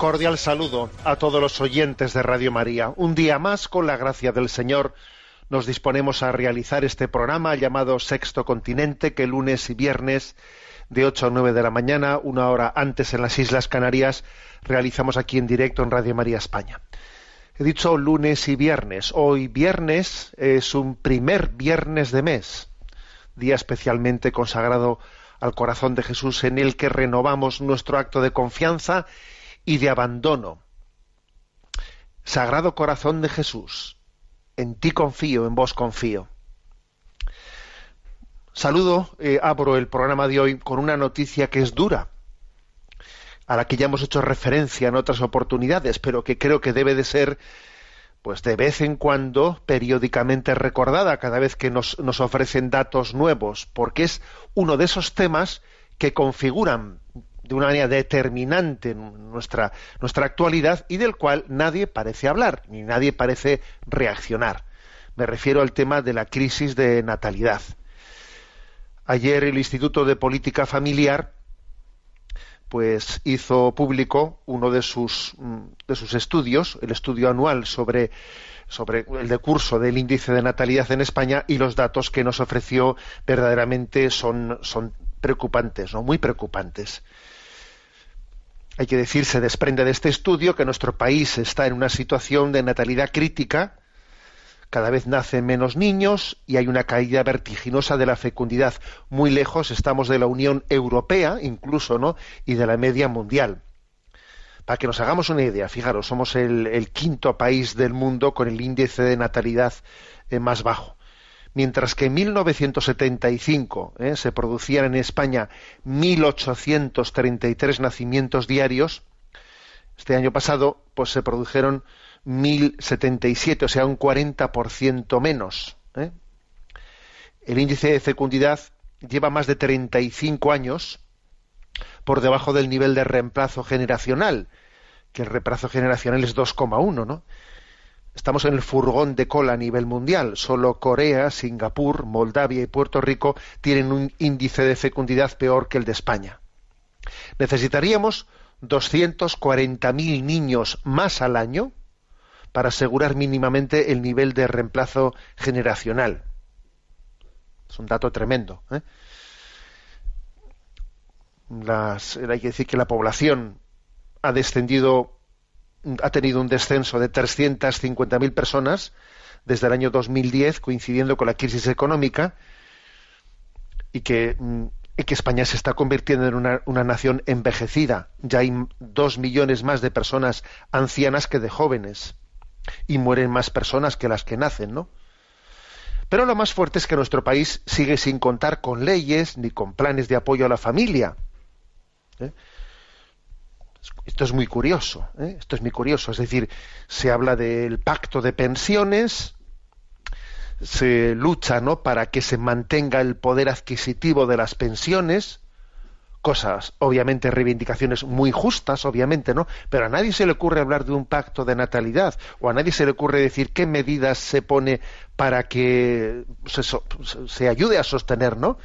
Cordial saludo a todos los oyentes de Radio María. Un día más, con la gracia del Señor, nos disponemos a realizar este programa llamado Sexto Continente, que lunes y viernes de 8 a 9 de la mañana, una hora antes en las Islas Canarias, realizamos aquí en directo en Radio María España. He dicho lunes y viernes. Hoy viernes es un primer viernes de mes, día especialmente consagrado al corazón de Jesús en el que renovamos nuestro acto de confianza y de abandono. Sagrado corazón de Jesús, en ti confío, en vos confío. Saludo, eh, abro el programa de hoy con una noticia que es dura, a la que ya hemos hecho referencia en otras oportunidades, pero que creo que debe de ser, pues de vez en cuando, periódicamente recordada, cada vez que nos, nos ofrecen datos nuevos, porque es uno de esos temas que configuran de una manera determinante nuestra, nuestra actualidad y del cual nadie parece hablar, ni nadie parece reaccionar. Me refiero al tema de la crisis de natalidad. Ayer el Instituto de Política Familiar pues hizo público uno de sus, mm, de sus estudios, el estudio anual sobre, sobre el decurso del índice de natalidad en España y los datos que nos ofreció verdaderamente son, son preocupantes, ¿no? muy preocupantes. Hay que decir, se desprende de este estudio que nuestro país está en una situación de natalidad crítica, cada vez nacen menos niños y hay una caída vertiginosa de la fecundidad. Muy lejos estamos de la Unión Europea, incluso, ¿no? Y de la media mundial. Para que nos hagamos una idea, fijaros, somos el, quinto país del mundo con el índice de natalidad eh, más bajo. Mientras que en 1975 eh, se producían en España 1.833 nacimientos diarios, este año pasado pues se produjeron 1.077, o sea, un 40% menos. ¿eh? El índice de fecundidad lleva más de 35 años por debajo del nivel de reemplazo generacional, que el reemplazo generacional es 2,1, ¿no? Estamos en el furgón de cola a nivel mundial. Solo Corea, Singapur, Moldavia y Puerto Rico tienen un índice de fecundidad peor que el de España. Necesitaríamos 240.000 niños más al año para asegurar mínimamente el nivel de reemplazo generacional. Es un dato tremendo. ¿eh? Hay que decir que la población ha descendido, ha tenido un descenso de 350.000 personas desde el año 2010, coincidiendo con la crisis económica, y que, que España se está convirtiendo en una, una nación envejecida. Ya hay dos millones más de personas ancianas que de jóvenes y mueren más personas que las que nacen, ¿no? Pero lo más fuerte es que nuestro país sigue sin contar con leyes ni con planes de apoyo a la familia. ¿eh? Esto es muy curioso, ¿eh? esto es muy curioso. Es decir, se habla del pacto de pensiones, se lucha ¿no? para que se mantenga el poder adquisitivo de las pensiones, cosas, obviamente reivindicaciones muy justas, obviamente, ¿no? Pero a nadie se le ocurre hablar de un pacto de natalidad o a nadie se le ocurre decir qué medidas se pone para que se, se ayude a sostener, ¿no?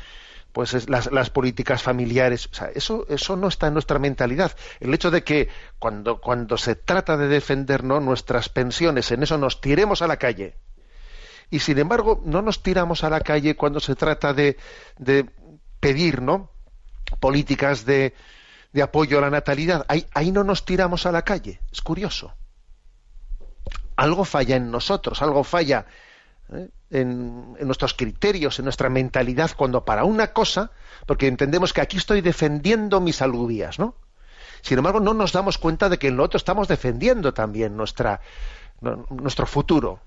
Pues las, las, políticas familiares. O sea, eso, eso no está en nuestra mentalidad. El hecho de que cuando, cuando se trata de defender nuestras pensiones, en eso nos tiremos a la calle. Y sin embargo, no nos tiramos a la calle cuando se trata de, de pedir ¿no? políticas de, de, apoyo a la natalidad. Ahí, ahí no nos tiramos a la calle. Es curioso. Algo falla en nosotros, algo falla ¿eh? en, nuestros criterios, en nuestra mentalidad, cuando para una cosa, porque entendemos que aquí estoy defendiendo mis alubias, ¿no? Sin embargo, no nos damos cuenta de que en lo otro estamos defendiendo también nuestra, nuestro futuro,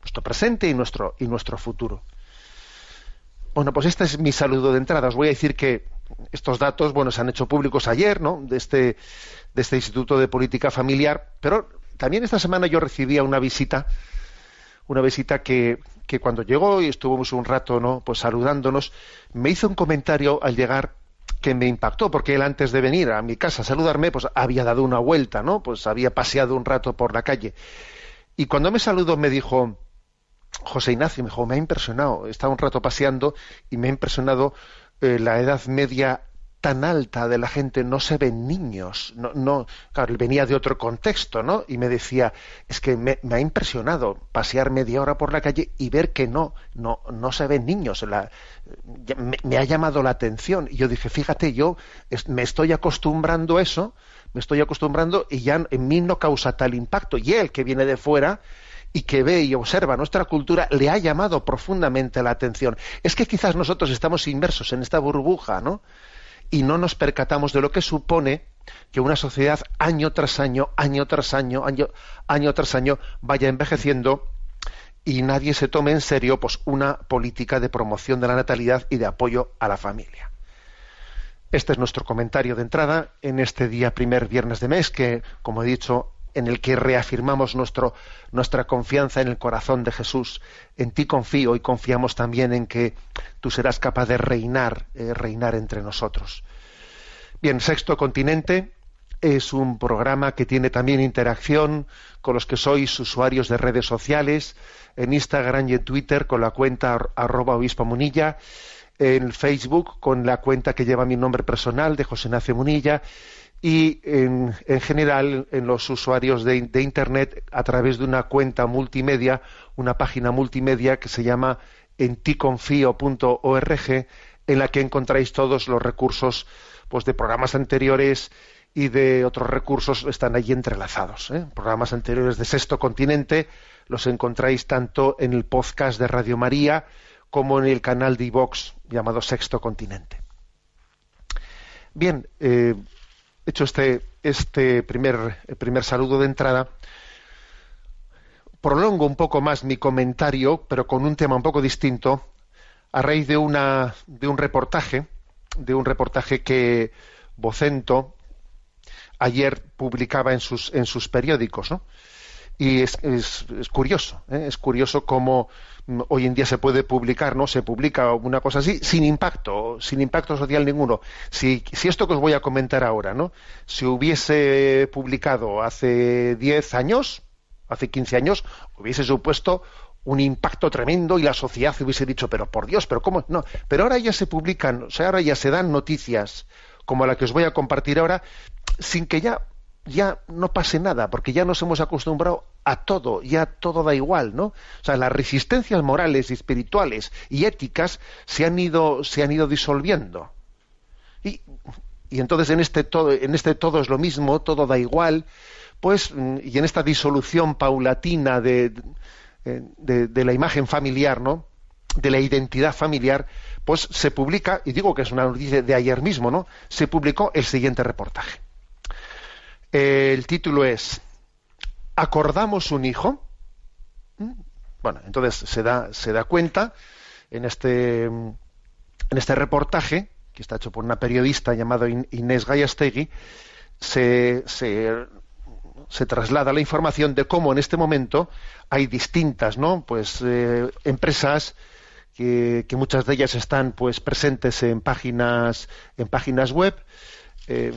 nuestro presente y nuestro, y nuestro futuro. Bueno, pues este es mi saludo de entrada. Os voy a decir que estos datos, bueno, se han hecho públicos ayer, ¿no? De este, de este Instituto de Política Familiar, pero también esta semana yo recibía una visita una visita que, que cuando llegó y estuvimos un rato no pues saludándonos me hizo un comentario al llegar que me impactó porque él antes de venir a mi casa a saludarme pues había dado una vuelta no pues había paseado un rato por la calle. Y cuando me saludó me dijo José Ignacio me dijo me ha impresionado estaba un rato paseando y me ha impresionado eh, la edad media tan alta de la gente no se ven niños no no claro venía de otro contexto no y me decía es que me, ha impresionado pasear media hora por la calle y ver que no no no se ven niños la, me, ha llamado la atención y yo dije fíjate yo me estoy acostumbrando a eso me estoy acostumbrando y ya en mí no causa tal impacto y él que viene de fuera y que ve y observa nuestra cultura le ha llamado profundamente la atención. Es que quizás nosotros estamos inmersos en esta burbuja no y no nos percatamos de lo que supone que una sociedad año tras año, año tras año, año, año tras año vaya envejeciendo y nadie se tome en serio pues una política de promoción de la natalidad y de apoyo a la familia. Este es nuestro comentario de entrada en este día primer viernes de mes que, como he dicho, en el que reafirmamos nuestro, nuestra confianza en el corazón de Jesús. En ti confío y confiamos también en que tú serás capaz de reinar, eh, reinar entre nosotros. Bien, Sexto Continente es un programa que tiene también interacción con los que sois usuarios de redes sociales, en Instagram y en Twitter con la cuenta arroba obispo munilla, en Facebook con la cuenta que lleva mi nombre personal de José Ignacio Munilla y en, general en los usuarios de, Internet a través de una cuenta multimedia, una página multimedia que se llama enticonfio.org, en la que encontráis todos los recursos pues, de programas anteriores y de otros recursos están allí entrelazados. ¿eh? Programas anteriores de Sexto Continente los encontráis tanto en el podcast de Radio María como en el canal de iVox llamado Sexto Continente. Bien, eh, hecho este, este primer, primer saludo de entrada, prolongo un poco más mi comentario, pero con un tema un poco distinto, a raíz de, una, de un reportaje, de un reportaje que Vocento ayer publicaba en sus, en sus periódicos, ¿no? Y es, es, curioso, ¿eh? es curioso cómo hoy en día se puede publicar, ¿no? Se publica una cosa así sin impacto, sin impacto social ninguno. Si, si esto que os voy a comentar ahora, ¿no? Se hubiese publicado hace 10 años, hace 15 años, hubiese supuesto un impacto tremendo y la sociedad hubiese dicho, pero por Dios, pero cómo, no, pero ahora ya se publican, o sea, ahora ya se dan noticias como la que os voy a compartir ahora, sin que ya ya no pase nada, porque ya nos hemos acostumbrado a todo, ya todo da igual, ¿no? O sea, las resistencias morales espirituales y éticas se han ido, se han ido disolviendo. Y, y entonces en este todo, en este todo es lo mismo, todo da igual, pues, y en esta disolución paulatina de, de, de la imagen familiar, ¿no? de la identidad familiar, pues se publica, y digo que es una noticia de ayer mismo, ¿no? Se publicó el siguiente reportaje el título es ¿Acordamos un hijo? Bueno, entonces se da, se da cuenta en este, en este reportaje, que está hecho por una periodista llamada Inés Gallastegui, se, se, traslada la información de cómo en este momento hay distintas ¿no? pues, eh, empresas que, muchas de ellas están pues presentes en páginas en páginas web eh,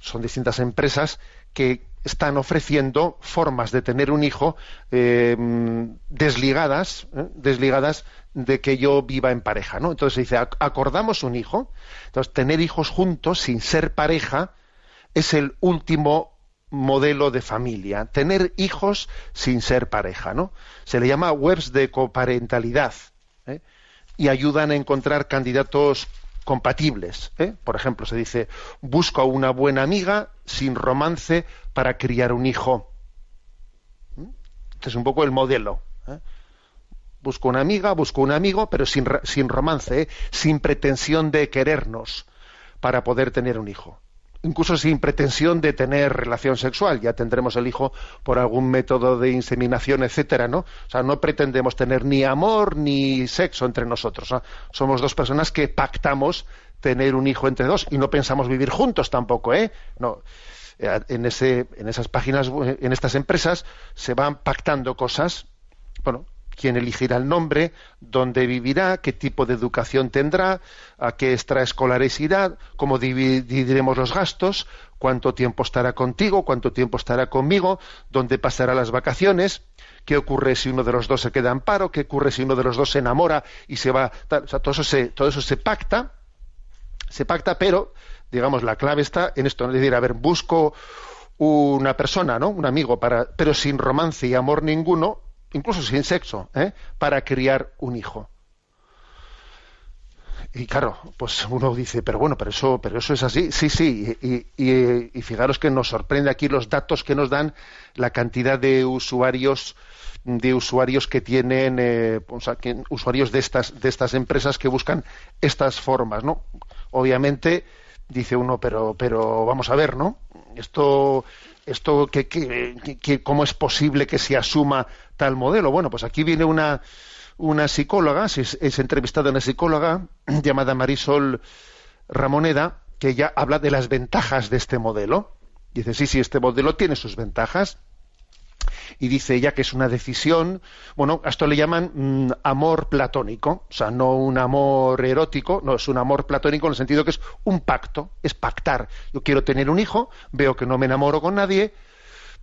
son distintas empresas que están ofreciendo formas de tener un hijo eh, desligadas desligadas de que yo viva en pareja no entonces dice acordamos un hijo entonces tener hijos juntos sin ser pareja es el último modelo de familia, tener hijos sin ser pareja, ¿no? Se le llama webs de coparentalidad ¿eh? y ayudan a encontrar candidatos compatibles. ¿eh? Por ejemplo, se dice busco una buena amiga sin romance para criar un hijo. ¿Mm? Este es un poco el modelo. ¿eh? Busco una amiga, busco un amigo, pero sin, sin romance, sin pretensión de querernos para poder tener un hijo incluso sin pretensión de tener relación sexual. Ya tendremos el hijo por algún método de inseminación, etcétera, ¿no? O sea, no pretendemos tener ni amor ni sexo entre nosotros. Somos dos personas que pactamos tener un hijo entre dos y no pensamos vivir juntos tampoco, ¿eh? No. Eh, en, ese, en esas páginas, en estas empresas, se van pactando cosas, bueno, quién elegirá el nombre, dónde vivirá, qué tipo de educación tendrá, a qué extraescolares irá, cómo dividiremos los gastos, cuánto tiempo estará contigo, cuánto tiempo estará conmigo, dónde pasará las vacaciones, qué ocurre si uno de los dos se queda en paro, qué ocurre si uno de los dos se enamora y se va, o sea, todo eso se, todo eso se pacta, se pacta, pero digamos la clave está en esto, es decir, a ver, busco una persona, ¿no? Un amigo para, pero sin romance y amor ninguno, incluso sin sexo, ¿eh? para criar un hijo. Y claro, pues uno dice, pero bueno, pero eso, pero eso es así. Sí, sí, y, fijaros que nos sorprende aquí los datos que nos dan la cantidad de usuarios de usuarios que tienen eh, o sea, que, usuarios de estas de estas empresas que buscan estas formas no obviamente dice uno pero pero vamos a ver no esto esto que, que, cómo es posible que se asuma tal modelo bueno pues aquí viene una una psicóloga es, es entrevistada una psicóloga llamada Marisol Ramoneda que ya habla de las ventajas de este modelo. Dice sí sí este modelo tiene sus ventajas y dice ella que es una decisión, bueno, a esto le llaman mm, amor platónico, o sea, no un amor erótico, no, es un amor platónico en el sentido que es un pacto, es pactar. Yo quiero tener un hijo, veo que no me enamoro con nadie,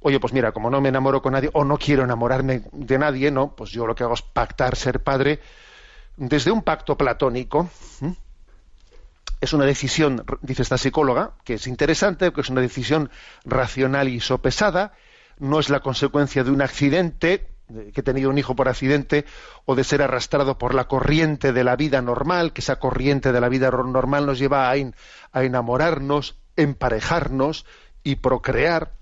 oye, pues mira, como no me enamoro con nadie o no quiero enamorarme de nadie, no, pues yo lo que hago es pactar ser padre desde un pacto platónico. Es una decisión, dice esta psicóloga, que es interesante, que es una decisión racional y sopesada, no es la consecuencia de un accidente, que he tenido un hijo por accidente, o de ser arrastrado por la corriente de la vida normal, que esa corriente de la vida normal nos lleva a, a enamorarnos, emparejarnos y procrear.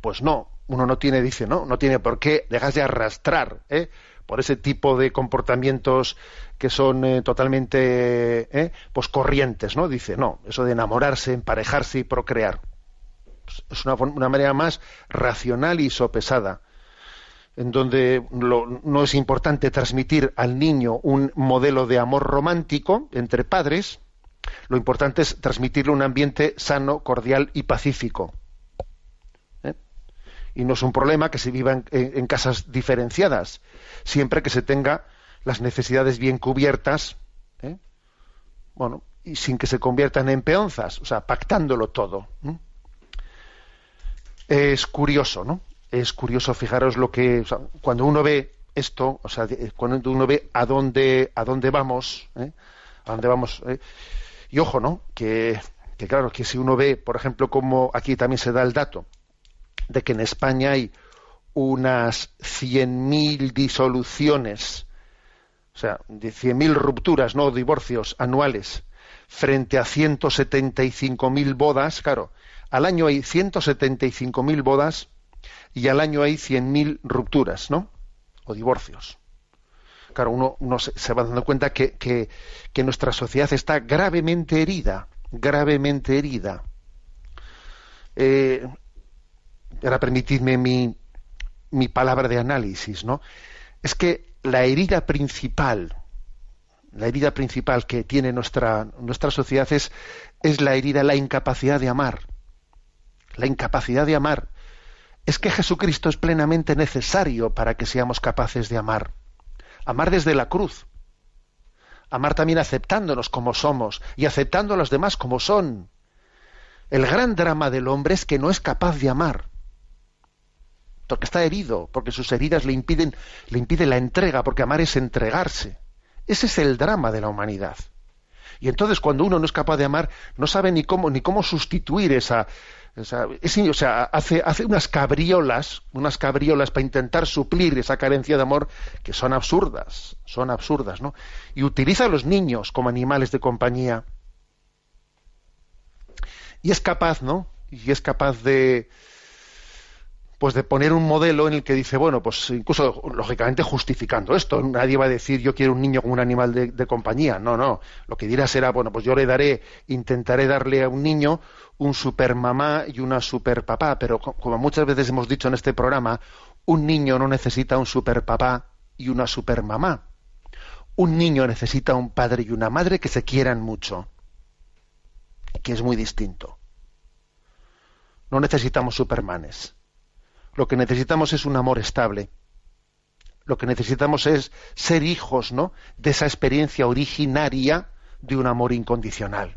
Pues no, uno no tiene, dice, no, no tiene por qué dejarse arrastrar ¿eh? por ese tipo de comportamientos que son eh, totalmente eh, pues corrientes, ¿no? Dice, no, eso de enamorarse, emparejarse y procrear es una, manera más racional y sopesada, en donde no es importante transmitir al niño un modelo de amor romántico entre padres, lo importante es transmitirle un ambiente sano, cordial y pacífico. ¿eh? Y no es un problema que se viva en, casas diferenciadas, siempre que se tenga las necesidades bien cubiertas, ¿eh? bueno, y sin que se conviertan en peonzas, o sea, pactándolo todo. Es curioso, ¿no? Es curioso, fijaros lo que, cuando uno ve esto, o sea, cuando uno ve a dónde, a dónde vamos, ¿eh? a dónde vamos, ¿eh? y ojo, ¿no? Que, que claro, que si uno ve, por ejemplo, como aquí también se da el dato de que en España hay unas 100.000 disoluciones, o sea, de 100.000 rupturas, no divorcios anuales, frente a 175.000 bodas, claro, al año hay 175.000 bodas y al año hay 100.000 rupturas, ¿no? O divorcios. Claro, uno, se, va dando cuenta que, que, nuestra sociedad está gravemente herida, gravemente herida. Eh, ahora permitidme mi, mi palabra de análisis, ¿no? Es que la herida principal, la herida principal que tiene nuestra, nuestra sociedad es, es la herida, la incapacidad de amar la incapacidad de amar. Es que Jesucristo es plenamente necesario para que seamos capaces de amar. Amar desde la cruz. Amar también aceptándonos como somos y aceptando a los demás como son. El gran drama del hombre es que no es capaz de amar. Porque está herido, porque sus heridas le impiden, le impide la entrega, porque amar es entregarse. Ese es el drama de la humanidad. Y entonces cuando uno no es capaz de amar, no sabe ni cómo, ni cómo sustituir esa, o sea, hace, hace unas cabriolas, unas cabriolas para intentar suplir esa carencia de amor que son absurdas, son absurdas, ¿no? Y utiliza a los niños como animales de compañía. Y es capaz, ¿no? Y es capaz de, pues de poner un modelo en el que dice, bueno, pues incluso lógicamente justificando esto, nadie va a decir yo quiero un niño como un animal de, compañía, no, no, lo que dirá será, bueno, pues yo le daré, intentaré darle a un niño un super mamá y una super papá, pero como muchas veces hemos dicho en este programa, un niño no necesita un super papá y una super mamá. Un niño necesita un padre y una madre que se quieran mucho, que es muy distinto. No necesitamos supermanes lo que necesitamos es un amor estable. Lo que necesitamos es ser hijos, ¿no? De esa experiencia originaria de un amor incondicional.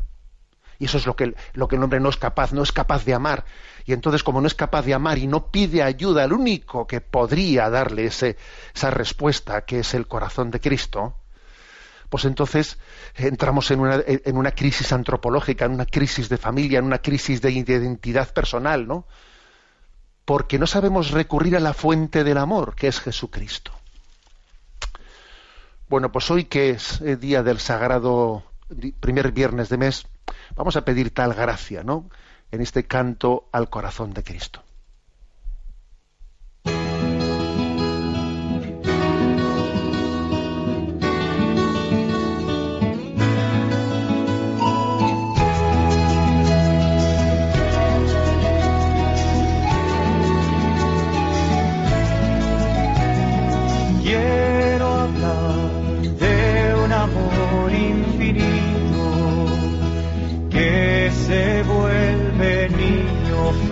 Y eso es lo que, lo que el hombre no es capaz, no es capaz de amar. Y entonces, como no es capaz de amar y no pide ayuda, el único que podría darle ese, esa respuesta, que es el corazón de Cristo, pues entonces entramos en una, en una crisis antropológica, en una crisis de familia, en una crisis de identidad personal, ¿no? Porque no sabemos recurrir a la fuente del amor, que es Jesucristo. Bueno, pues hoy que es el día del sagrado primer viernes de mes, vamos a pedir tal gracia, ¿no? En este canto al corazón de Cristo.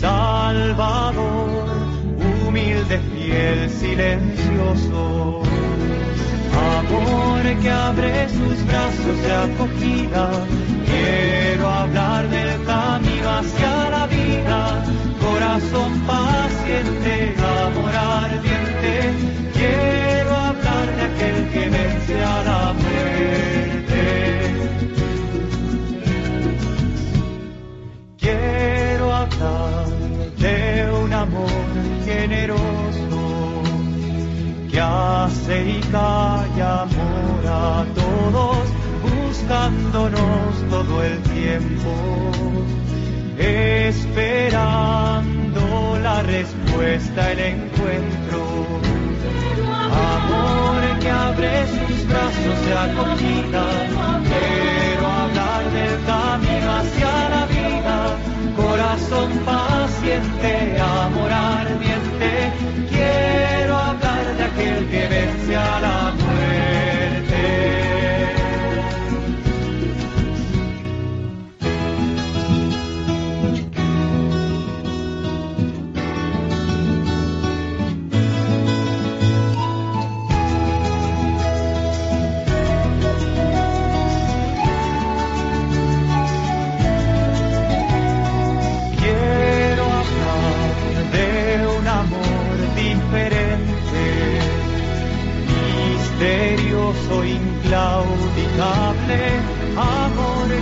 Salvador, humilde, fiel, silencioso. Amor que abre sus brazos de acogida. Buscándonos todo el tiempo, esperando la respuesta, el encuentro. Amor que abre sus brazos de acogida, quiero hablar del camino hacia la vida corazón paciente, amor ardiente, quiero hablar de aquel que vence a la muerte.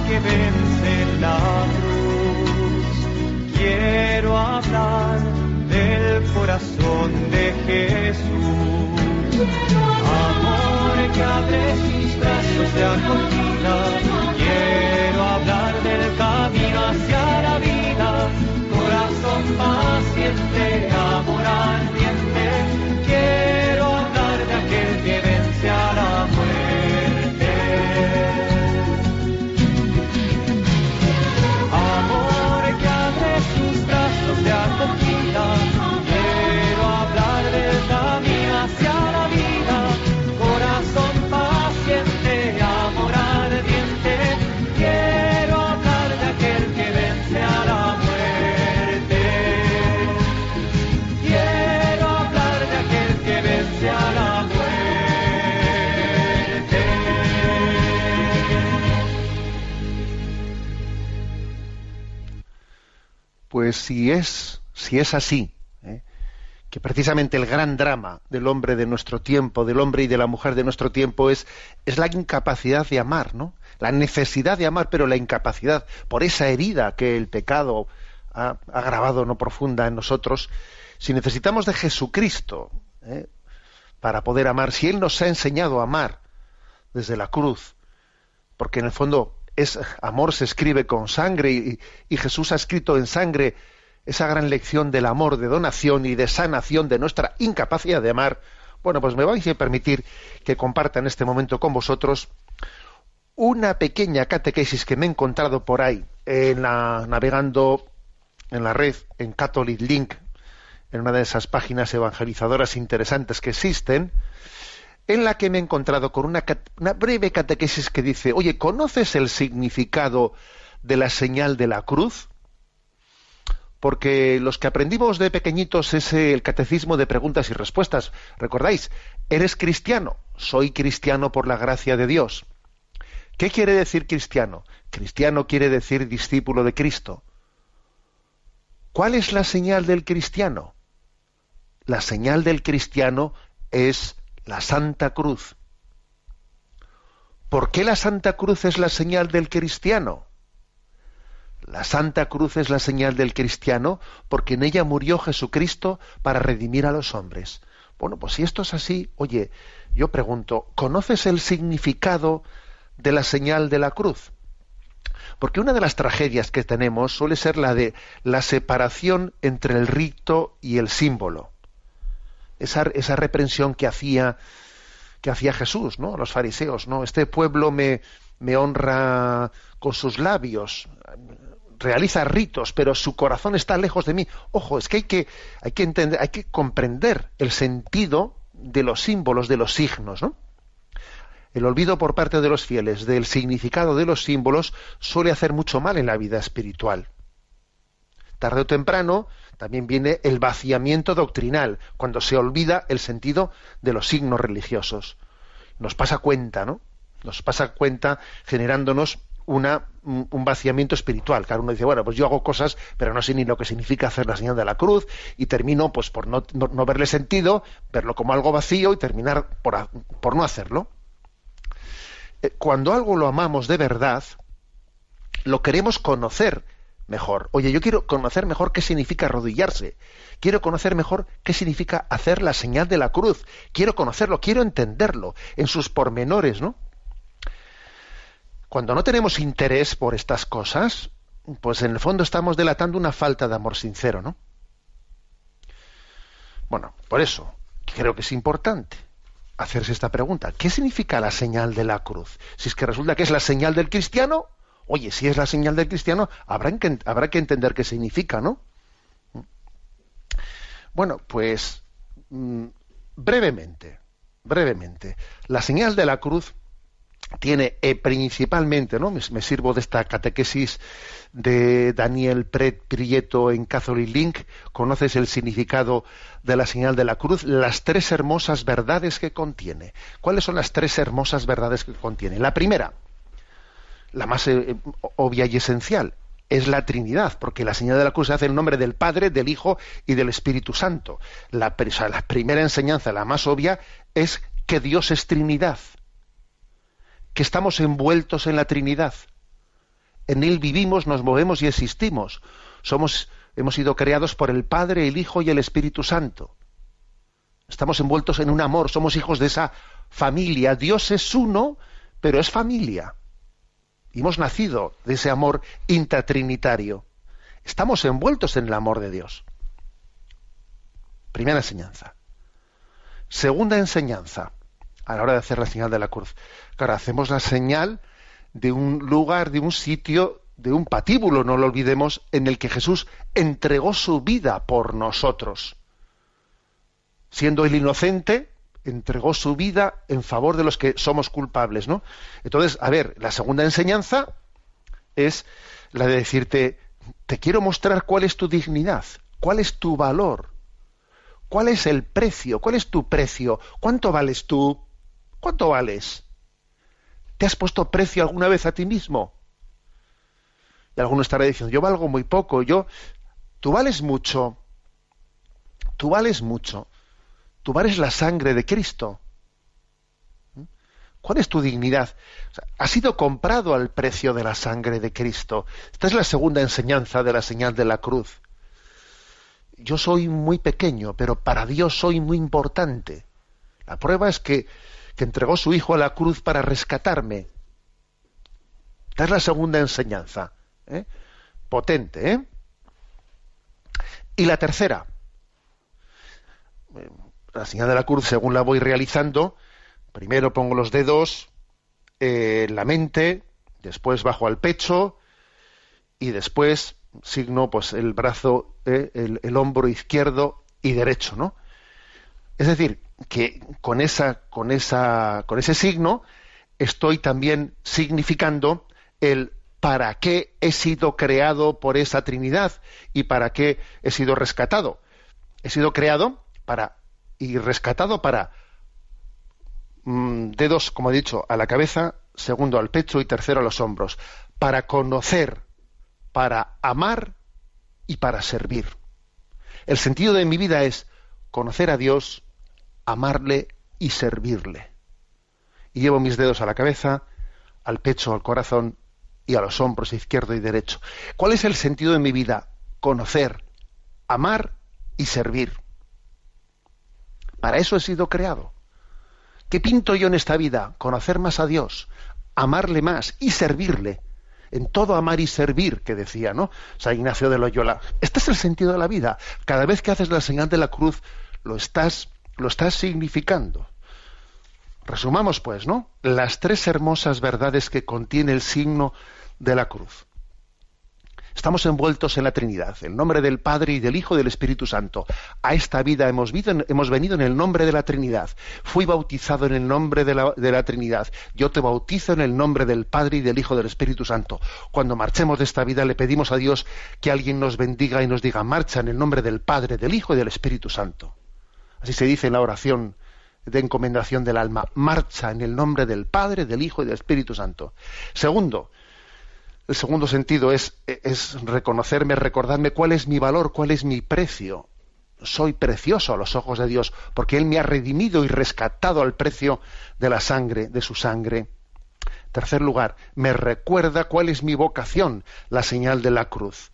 Que vence la cruz. Quiero hablar del corazón de Jesús. Amor que abre sus brazos de acogida. Quiero hablar del camino hacia la vida. Si es, si es así, ¿eh? que precisamente el gran drama del hombre de nuestro tiempo, del hombre y de la mujer de nuestro tiempo es, es la incapacidad de amar, ¿no? La necesidad de amar, pero la incapacidad por esa herida que el pecado ha, ha grabado no profunda en nosotros. Si necesitamos de Jesucristo ¿eh? para poder amar, si Él nos ha enseñado a amar desde la cruz, porque en el fondo es amor se escribe con sangre y, Jesús ha escrito en sangre esa gran lección del amor, de donación y de sanación de nuestra incapacidad de amar, bueno, pues me vais a permitir que comparta en este momento con vosotros una pequeña catequesis que me he encontrado por ahí, en la, navegando en la red, en Catholic Link, en una de esas páginas evangelizadoras interesantes que existen, en la que me he encontrado con una, breve catequesis que dice, oye, ¿conoces el significado de la señal de la cruz? porque los que aprendimos de pequeñitos es el catecismo de preguntas y respuestas. ¿Recordáis? ¿Eres cristiano? Soy cristiano por la gracia de Dios. ¿Qué quiere decir cristiano? Cristiano quiere decir discípulo de Cristo. ¿Cuál es la señal del cristiano? La señal del cristiano es la Santa Cruz. ¿Por qué la Santa Cruz es la señal del cristiano? La Santa Cruz es la señal del cristiano porque en ella murió Jesucristo para redimir a los hombres. Bueno, pues si esto es así, oye, yo pregunto, ¿conoces el significado de la señal de la cruz? Porque una de las tragedias que tenemos suele ser la de la separación entre el rito y el símbolo. Esa, reprensión que hacía, que hacía Jesús, ¿no? Los fariseos, ¿no? Este pueblo me, me honra con sus labios, realiza ritos, pero su corazón está lejos de mí. Ojo, es que hay que, hay que entender, hay que comprender el sentido de los símbolos, de los signos, ¿no? El olvido por parte de los fieles del significado de los símbolos suele hacer mucho mal en la vida espiritual. Tarde o temprano también viene el vaciamiento doctrinal, cuando se olvida el sentido de los signos religiosos. Nos pasa cuenta, ¿no? Nos pasa cuenta generándonos un vaciamiento espiritual. Claro, uno dice, bueno, pues yo hago cosas, pero no sé ni lo que significa hacer la señal de la cruz, y termino pues por no, no, verle sentido, verlo como algo vacío y terminar por, por no hacerlo. Eh, cuando algo lo amamos de verdad, lo queremos conocer mejor. Oye, yo quiero conocer mejor qué significa arrodillarse. Quiero conocer mejor qué significa hacer la señal de la cruz. Quiero conocerlo, quiero entenderlo en sus pormenores, ¿no? Cuando no tenemos interés por estas cosas, pues en el fondo estamos delatando una falta de amor sincero, ¿no? Bueno, por eso creo que es importante hacerse esta pregunta. ¿Qué significa la señal de la cruz? Si es que resulta que es la señal del cristiano, oye, si es la señal del cristiano, habrá que, habrá que entender qué significa, ¿no? Bueno, pues mm, brevemente, brevemente, la señal de la cruz tiene eh, principalmente, ¿no? Me, sirvo de esta catequesis de Daniel Prieto en Catholic Link, conoces el significado de la señal de la cruz, las tres hermosas verdades que contiene. ¿Cuáles son las tres hermosas verdades que contiene? La primera, la más eh, obvia y esencial, es la Trinidad, porque la señal de la cruz se hace en nombre del Padre, del Hijo y del Espíritu Santo. La, la primera enseñanza, la más obvia, es que Dios es Trinidad que estamos envueltos en la Trinidad. En Él vivimos, nos movemos y existimos. Somos, hemos sido creados por el Padre, el Hijo y el Espíritu Santo. Estamos envueltos en un amor, somos hijos de esa familia. Dios es uno, pero es familia. Y hemos nacido de ese amor intratrinitario. Estamos envueltos en el amor de Dios. Primera enseñanza. Segunda enseñanza a la hora de hacer la señal de la cruz. Claro, hacemos la señal de un lugar, de un sitio, de un patíbulo, no lo olvidemos, en el que Jesús entregó su vida por nosotros. Siendo el inocente, entregó su vida en favor de los que somos culpables, ¿no? Entonces, a ver, la segunda enseñanza es la de decirte, te quiero mostrar cuál es tu dignidad, cuál es tu valor, ¿Cuál es el precio? ¿Cuál es tu precio? ¿Cuánto vales tú? ¿Cuánto vales? ¿Te has puesto precio alguna vez a ti mismo? Y alguno estará diciendo, yo valgo muy poco, yo, tú vales mucho, tú vales mucho, tú vales la sangre de Cristo. ¿Cuál es tu dignidad? has sido comprado al precio de la sangre de Cristo. Esta es la segunda enseñanza de la señal de la cruz. Yo soy muy pequeño, pero para Dios soy muy importante. La prueba es que, entregó su Hijo a la cruz para rescatarme. Esta es la segunda enseñanza. ¿eh? Potente, ¿eh? Y la tercera. La señal de la cruz, según la voy realizando, primero pongo los dedos en la mente, después bajo al pecho y después signo pues el brazo, eh, el, hombro izquierdo y derecho, ¿no? Es decir, que con esa, con esa, con ese signo estoy también significando el para qué he sido creado por esa Trinidad y para qué he sido rescatado. He sido creado para y rescatado para mm, dedos, como he dicho, a la cabeza, segundo al pecho y tercero a los hombros, para conocer, para amar y para servir. El sentido de mi vida es conocer a Dios, amarle y servirle. Y llevo mis dedos a la cabeza, al pecho, al corazón y a los hombros izquierdo y derecho. ¿Cuál es el sentido de mi vida? Conocer, amar y servir. Para eso he sido creado. ¿Qué pinto yo en esta vida? Conocer más a Dios, amarle más y servirle. En todo amar y servir, que decía, ¿no? San Ignacio de Loyola. Este es el sentido de la vida. Cada vez que haces la señal de la cruz, lo estás, lo estás significando. Resumamos, pues, ¿no? Las tres hermosas verdades que contiene el signo de la cruz. Estamos envueltos en la Trinidad, el nombre del Padre y del Hijo y del Espíritu Santo. A esta vida hemos, venido en el nombre de la Trinidad. Fui bautizado en el nombre de la, de la, Trinidad. Yo te bautizo en el nombre del Padre y del Hijo y del Espíritu Santo. Cuando marchemos de esta vida le pedimos a Dios que alguien nos bendiga y nos diga, marcha en el nombre del Padre, del Hijo y del Espíritu Santo. Así se dice en la oración de encomendación del alma. Marcha en el nombre del Padre, del Hijo y del Espíritu Santo. Segundo, el segundo sentido es, reconocerme, recordarme cuál es mi valor, cuál es mi precio. Soy precioso a los ojos de Dios porque Él me ha redimido y rescatado al precio de la sangre, de su sangre. Tercer lugar, me recuerda cuál es mi vocación, la señal de la cruz.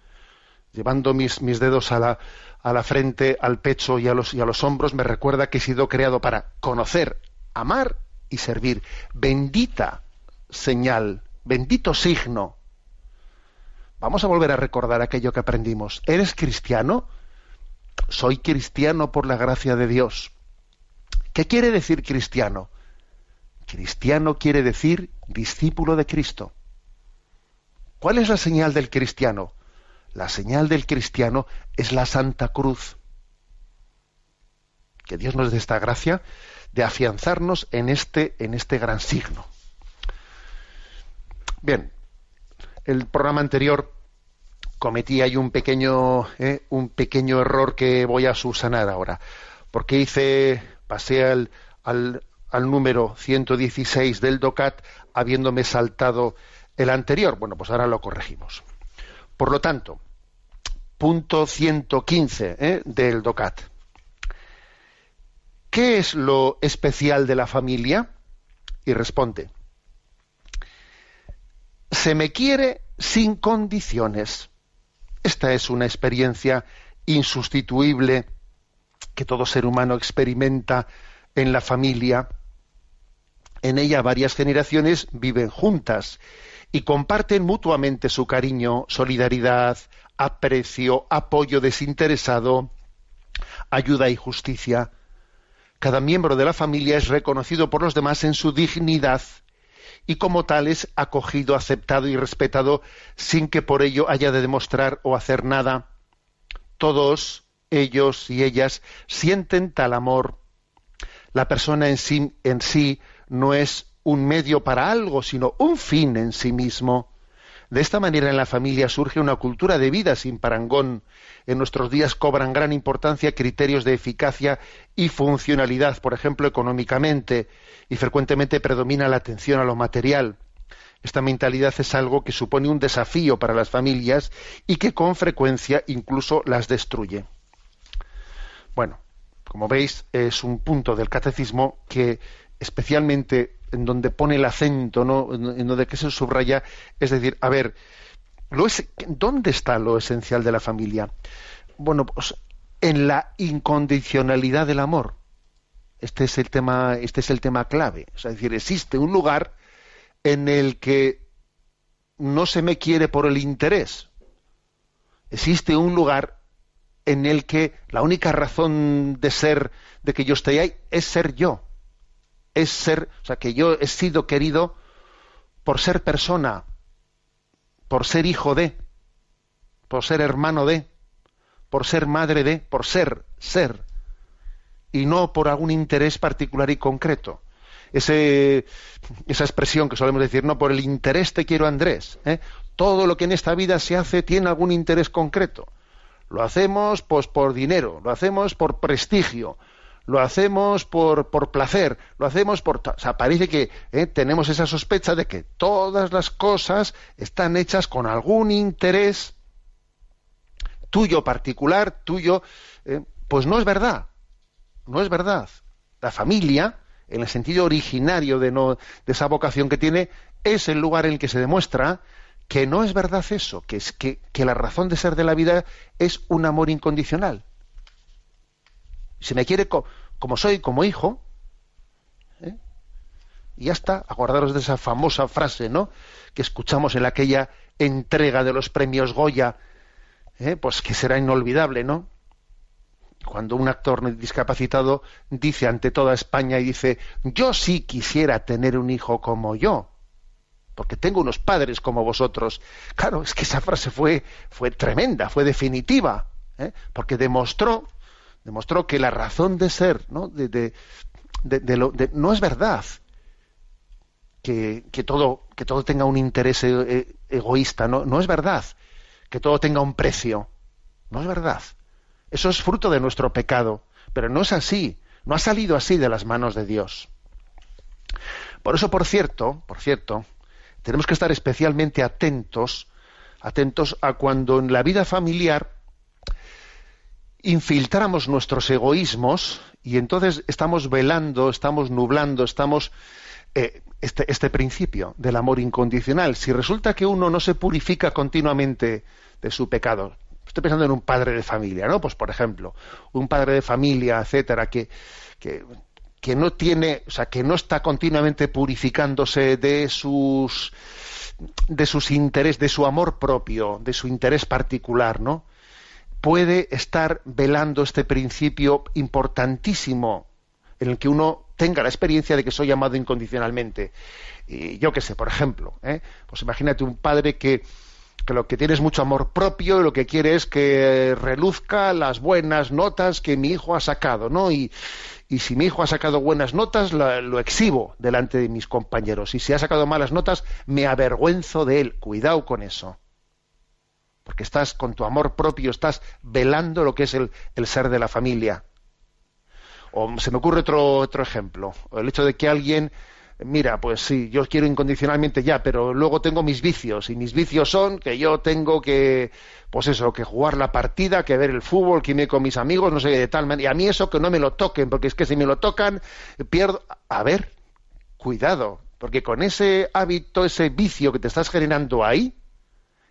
Llevando mis, dedos a la, frente, al pecho y a los hombros, me recuerda que he sido creado para conocer, amar y servir. Bendita señal, bendito signo. Vamos a volver a recordar aquello que aprendimos. ¿Eres cristiano? Soy cristiano por la gracia de Dios. ¿Qué quiere decir cristiano? Cristiano quiere decir discípulo de Cristo. ¿Cuál es la señal del cristiano? La señal del cristiano es la Santa Cruz. Que Dios nos dé esta gracia de afianzarnos en este, en este gran signo. Bien, el programa anterior cometí ahí un pequeño, eh, un pequeño error que voy a subsanar ahora. Porque hice, pasé al, al, al número 116 del DOCAT habiéndome saltado el anterior. Bueno, pues ahora lo corregimos. Por lo tanto, punto 115 ¿eh? del DOCAT. ¿Qué es lo especial de la familia? Y responde, se me quiere sin condiciones. Esta es una experiencia insustituible que todo ser humano experimenta en la familia. En ella varias generaciones viven juntas y comparten mutuamente su cariño, solidaridad, aprecio, apoyo desinteresado, ayuda y justicia. Cada miembro de la familia es reconocido por los demás en su dignidad y como tal es acogido, aceptado y respetado sin que por ello haya de demostrar o hacer nada. Todos ellos y ellas sienten tal amor. La persona en sí, en sí no es un medio para algo, sino un fin en sí mismo. De esta manera en la familia surge una cultura de vida sin parangón. En nuestros días cobran gran importancia criterios de eficacia y funcionalidad, por ejemplo, económicamente, y frecuentemente predomina la atención a lo material. Esta mentalidad es algo que supone un desafío para las familias y que con frecuencia incluso las destruye. Bueno, como veis, es un punto del catecismo que especialmente en donde pone el acento, ¿no? en donde que se subraya, es decir, a ver, lo ¿dónde está lo esencial de la familia? Bueno, pues en la incondicionalidad del amor. Este es el tema, este es el tema clave. es decir, existe un lugar en el que no se me quiere por el interés. Existe un lugar en el que la única razón de ser, de que yo esté ahí, es ser yo. Es ser, o sea, que yo he sido querido por ser persona, por ser hijo de, por ser hermano de, por ser madre de, por ser, ser, y no por algún interés particular y concreto ese, esa expresión que solemos decir, no, por el interés te quiero Andrés. ¿eh? Todo lo que en esta vida se hace tiene algún interés concreto. Lo hacemos pues, por dinero, lo hacemos por prestigio, lo hacemos por, por placer, lo hacemos por... O sea, parece que ¿eh? tenemos esa sospecha de que todas las cosas están hechas con algún interés tuyo particular, tuyo... ¿eh? pues no es verdad, no es verdad. La familia, en el sentido originario de, no, de esa vocación que tiene, es el lugar en el que se demuestra que no es verdad eso, que, es, que, la razón de ser de la vida es un amor incondicional. Si me quiere como soy, como hijo, ¿eh? y ya está, acordaros de esa famosa frase, ¿no? Que escuchamos en aquella entrega de los premios Goya, ¿eh? pues que será inolvidable, ¿no? cuando un actor discapacitado dice ante toda España y dice, yo sí quisiera tener un hijo como yo, porque tengo unos padres como vosotros. Claro, es que esa frase fue, fue tremenda, fue definitiva, ¿eh? porque demostró, demostró que la razón de ser, ¿no? De, de, lo, no es verdad que, que, todo, que todo tenga un interés eh, egoísta, ¿no? no es verdad que todo tenga un precio, no es verdad eso es fruto de nuestro pecado, pero no es así, no ha salido así de las manos de Dios. Por eso, por cierto, por cierto, tenemos que estar especialmente atentos, atentos a cuando en la vida familiar infiltramos nuestros egoísmos y entonces estamos velando, estamos nublando, estamos eh, este, este principio del amor incondicional. Si resulta que uno no se purifica continuamente de su pecado, Estoy pensando en un padre de familia, ¿no? Pues por ejemplo, un padre de familia, etcétera, que, que, no tiene, o sea, que no está continuamente purificándose de sus de sus intereses, de su amor propio, de su interés particular, ¿no? Puede estar velando este principio importantísimo en el que uno tenga la experiencia de que soy amado incondicionalmente. Y yo qué sé, por ejemplo, ¿eh? pues imagínate un padre que, que lo que tiene es mucho amor propio y lo que quiere es que reluzca las buenas notas que mi hijo ha sacado, ¿no? Y, si mi hijo ha sacado buenas notas, lo, exhibo delante de mis compañeros. Y si ha sacado malas notas, me avergüenzo de él. Cuidado con eso. Porque estás con tu amor propio, estás velando lo que es el, ser de la familia. O se me ocurre otro, otro ejemplo. El hecho de que alguien mira, pues sí, yo quiero incondicionalmente ya, pero luego tengo mis vicios y mis vicios son que yo tengo que, pues eso, que jugar la partida, que ver el fútbol, que irme con mis amigos, no sé, de tal manera. Y a mí eso que no me lo toquen, porque es que si me lo tocan, pierdo. A ver, cuidado, porque con ese hábito, ese vicio que te estás generando ahí,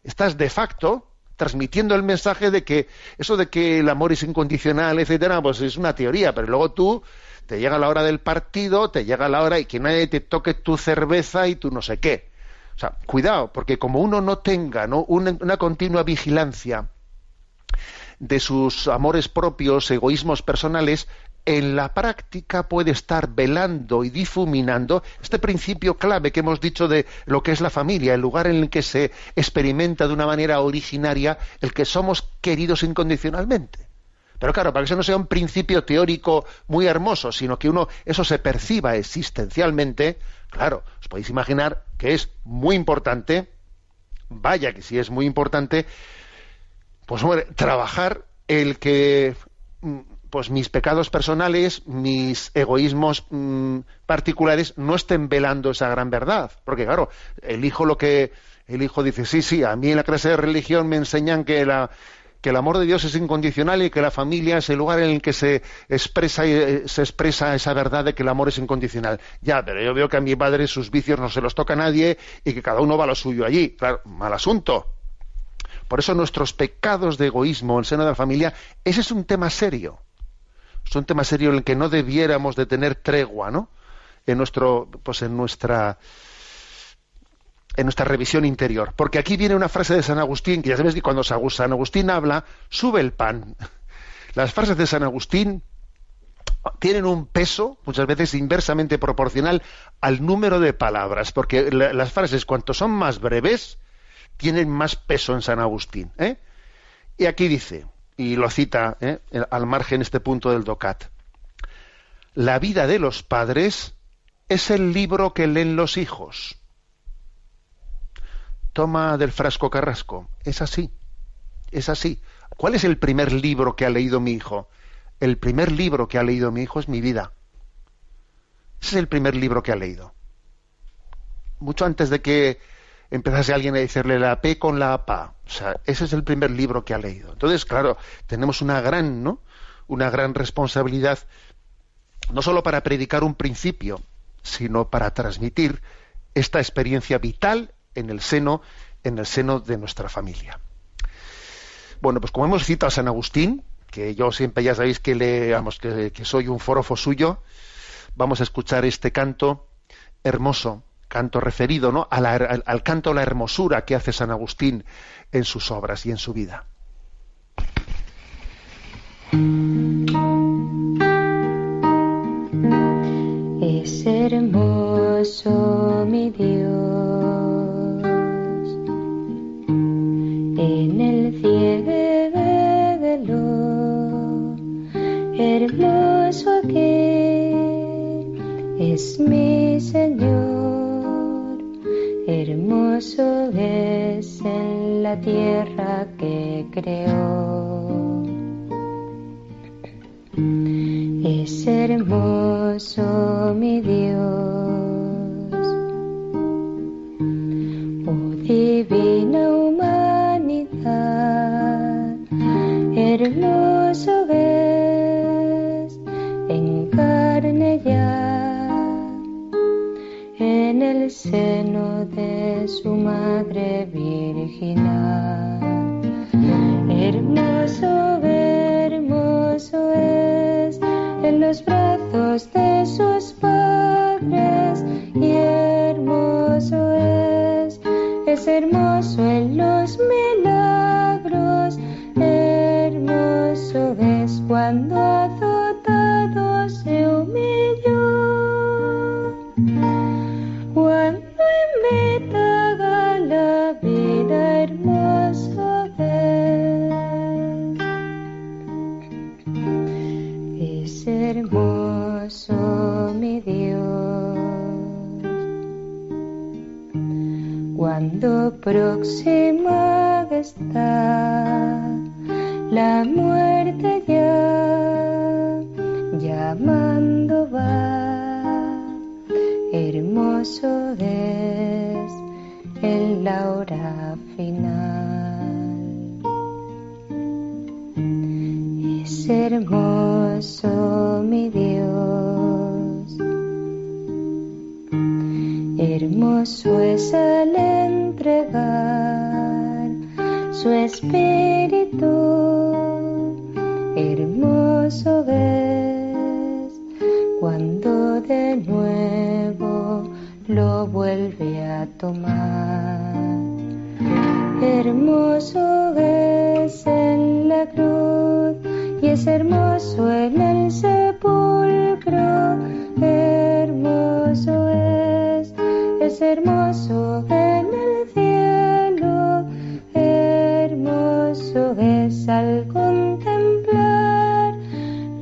estás de facto transmitiendo el mensaje de que eso de que el amor es incondicional, etcétera, pues es una teoría, pero luego tú te llega la hora del partido, te llega la hora y que nadie te toque tu cerveza y tu no sé qué. O sea, cuidado, porque como uno no tenga ¿no? Una, una continua vigilancia de sus amores propios, egoísmos personales, en la práctica puede estar velando y difuminando este principio clave que hemos dicho de lo que es la familia, el lugar en el que se experimenta de una manera originaria el que somos queridos incondicionalmente. Pero claro, para que eso no sea un principio teórico muy hermoso, sino que uno eso se perciba existencialmente, claro, os podéis imaginar que es muy importante vaya que sí es muy importante, pues trabajar el que mm, pues mis pecados personales, mis egoísmos mm, particulares no estén velando esa gran verdad, porque claro, el hijo lo que el hijo dice, sí, sí, a mí en la clase de religión me enseñan que el amor de Dios es incondicional y que la familia es el lugar en el que se expresa, eh, se expresa esa verdad de que el amor es incondicional. Ya, pero yo veo que a mi padre sus vicios no se los toca a nadie y que cada uno va a lo suyo allí. Claro, mal asunto. Por eso nuestros pecados de egoísmo en el seno de la familia, ese es un tema serio. Es un tema serio en el que no debiéramos de tener tregua, ¿no? En nuestro, pues en nuestra en nuestra revisión interior. Porque aquí viene una frase de San Agustín, que ya sabes que cuando San Agustín habla, sube el pan. Las frases de San Agustín tienen un peso muchas veces inversamente proporcional al número de palabras, porque las frases cuanto son más breves tienen más peso en San Agustín. ¿eh? Y aquí dice, y lo cita ¿eh? al margen este punto del DOCAT, la vida de los padres es el libro que leen los hijos toma del frasco carrasco. Es así, es así. ¿Cuál es el primer libro que ha leído mi hijo? El primer libro que ha leído mi hijo es mi vida. Ese es el primer libro que ha leído. Mucho antes de que empezase alguien a decirle la P con la PA. O sea, ese es el primer libro que ha leído. Entonces, claro, tenemos una gran, ¿no? Una gran responsabilidad, no solo para predicar un principio, sino para transmitir esta experiencia vital en el seno, en el seno de nuestra familia. Bueno, pues como hemos citado a San Agustín, que yo siempre ya sabéis que, le, que, soy un forofo suyo, vamos a escuchar este canto hermoso, canto referido ¿no? al, al canto a la hermosura que hace San Agustín en sus obras y en su vida. Es hermoso mi Dios en el cielo hermoso que es mi Señor, hermoso es en la tierra que creó. Es hermoso mi Dios, su madre cuando hermoso es al entregar su espíritu hermoso ves cuando de nuevo lo vuelve a tomar. Hermoso es en la cruz y es hermoso en el sepulcro. hermoso en el cielo, hermoso es al contemplar,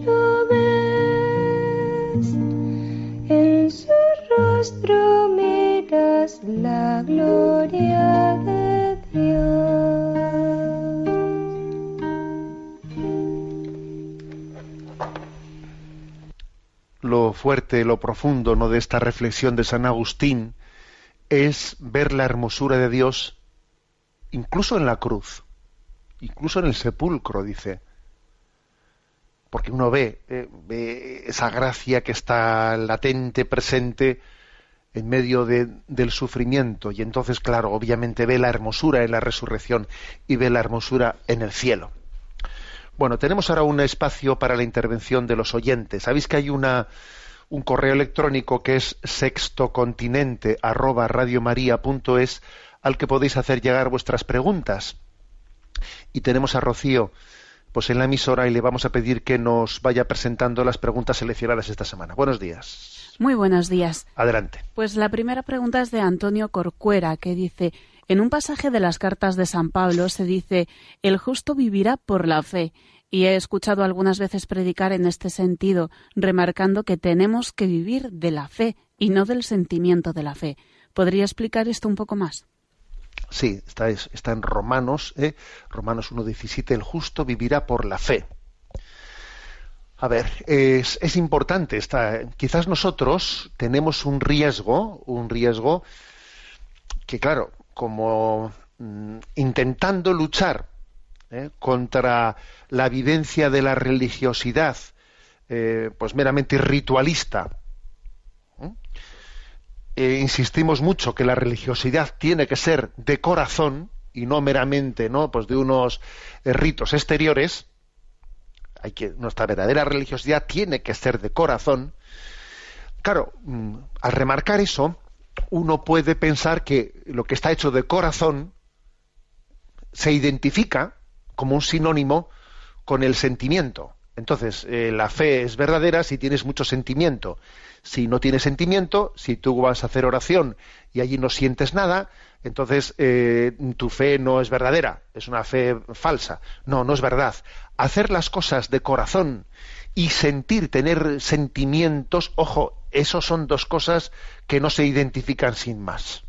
lo ves, en su rostro miras la gloria de Dios. Lo fuerte, lo profundo, ¿no? de esta reflexión de San Agustín, es ver la hermosura de Dios incluso en la cruz, incluso en el sepulcro, dice. Porque uno ve, eh, ve esa gracia que está latente, presente en medio del sufrimiento y entonces, claro, obviamente ve la hermosura en la resurrección y ve la hermosura en el cielo. Bueno, tenemos ahora un espacio para la intervención de los oyentes. Sabéis que hay una, un correo electrónico que es sextocontinente al que podéis hacer llegar vuestras preguntas. Y tenemos a Rocío pues en la emisora y le vamos a pedir que nos vaya presentando las preguntas seleccionadas esta semana. Buenos días. Muy buenos días. Adelante. Pues la primera pregunta es de Antonio Corcuera, que dice, en un pasaje de las cartas de San Pablo se dice, el justo vivirá por la fe. Y he escuchado algunas veces predicar en este sentido, remarcando que tenemos que vivir de la fe y no del sentimiento de la fe. ¿Podría explicar esto un poco más? Sí, está, en Romanos, ¿eh? Romanos 1.17, el justo vivirá por la fe. A ver, es, importante, quizás nosotros tenemos un riesgo, un riesgo que claro, como mm, intentando luchar ¿eh? contra la vivencia de la religiosidad, eh, pues meramente ritualista, eh, insistimos mucho que la religiosidad tiene que ser de corazón y no meramente no pues de unos eh, ritos exteriores. Hay que nuestra verdadera religiosidad tiene que ser de corazón. Claro mm, al remarcar eso uno puede pensar que lo que está hecho de corazón se identifica como un sinónimo con el sentimiento entonces eh, la fe es verdadera si tienes mucho sentimiento si no tienes sentimiento, si tú vas a hacer oración y allí no sientes nada, entonces eh, tu fe no es verdadera, es una fe falsa. No, no es verdad. Hacer las cosas de corazón y sentir, tener sentimientos, ojo, esos son dos cosas que no se identifican sin más.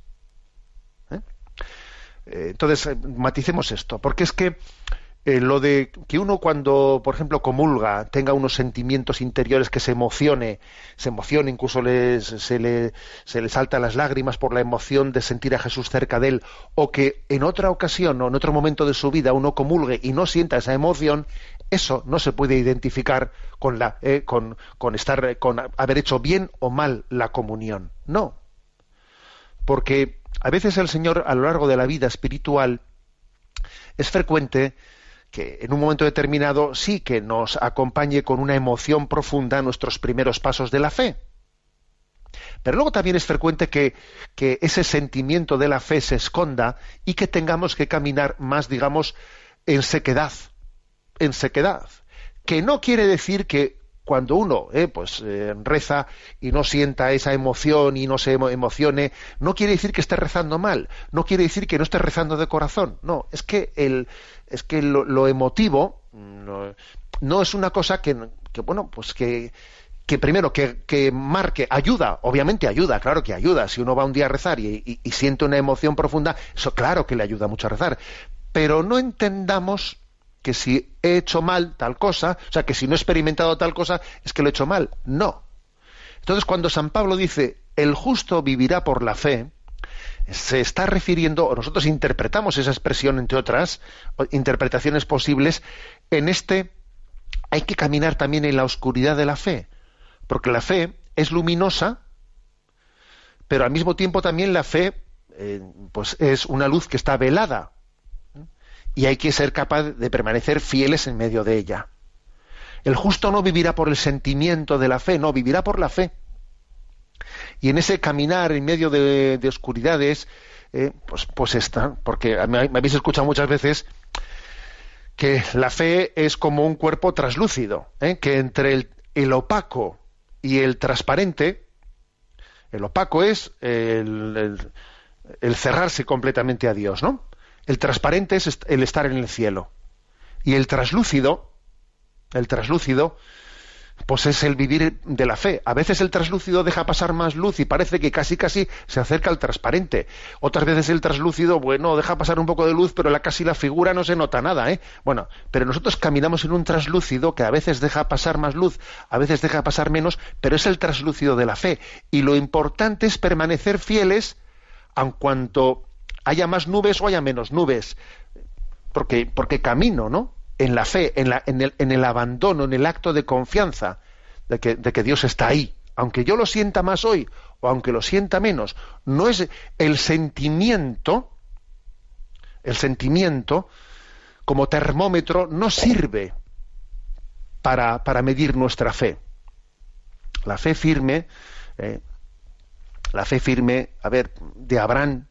¿Eh? Eh, entonces, maticemos esto, porque es que eh, lo de que uno cuando, por ejemplo, comulga, tenga unos sentimientos interiores que se emocione, se emocione, incluso se, le, se le saltan las lágrimas por la emoción de sentir a Jesús cerca de él, o que en otra ocasión o en otro momento de su vida uno comulgue y no sienta esa emoción, eso no se puede identificar con, la, eh, con, con, estar, con haber hecho bien o mal la comunión. No. Porque a veces el Señor, a lo largo de la vida espiritual, es frecuente que en un momento determinado sí que nos acompañe con una emoción profunda nuestros primeros pasos de la fe. Pero luego también es frecuente que, que, ese sentimiento de la fe se esconda y que tengamos que caminar más, digamos, en sequedad. En sequedad. Que no quiere decir que cuando uno eh, pues eh, reza y no sienta esa emoción y no se emocione, no quiere decir que esté rezando mal, no quiere decir que no esté rezando de corazón, no, es que el, es que lo, emotivo no, es una cosa que, bueno, pues que, que primero que, marque, ayuda, obviamente ayuda, claro que ayuda. Si uno va un día a rezar y, siente una emoción profunda, eso claro que le ayuda mucho a rezar. Pero no entendamos que si he hecho mal tal cosa, o sea, que si no he experimentado tal cosa, es que lo he hecho mal. No. Entonces, cuando San Pablo dice, el justo vivirá por la fe, se está refiriendo, o nosotros interpretamos esa expresión, entre otras interpretaciones posibles, en este hay que caminar también en la oscuridad de la fe, porque la fe es luminosa, pero al mismo tiempo también la fe eh, pues es una luz que está velada y hay que ser capaz de permanecer fieles en medio de ella. El justo no vivirá por el sentimiento de la fe, no, vivirá por la fe. Y en ese caminar en medio de, oscuridades, eh, pues, pues está, porque me, habéis escuchado muchas veces que la fe es como un cuerpo traslúcido, ¿eh? que entre el, opaco y el transparente, el opaco es el, cerrarse completamente a Dios, ¿no? El transparente es el estar en el cielo. Y el traslúcido, el traslúcido, pues es el vivir de la fe. A veces el traslúcido deja pasar más luz y parece que casi casi se acerca al transparente. Otras veces el traslúcido, bueno, deja pasar un poco de luz, pero la casi la figura no se nota nada, ¿eh? Bueno, pero nosotros caminamos en un traslúcido que a veces deja pasar más luz, a veces deja pasar menos, pero es el traslúcido de la fe. Y lo importante es permanecer fieles aun cuanto haya más nubes o haya menos nubes. Porque, porque camino, ¿no? en la fe, en, la, en, el, en, el, abandono, en el acto de confianza de que, de que, Dios está ahí. Aunque yo lo sienta más hoy o aunque lo sienta menos, no es el sentimiento, el sentimiento como termómetro no sirve para, para medir nuestra fe. La fe firme, eh, la fe firme, a ver, de Abraham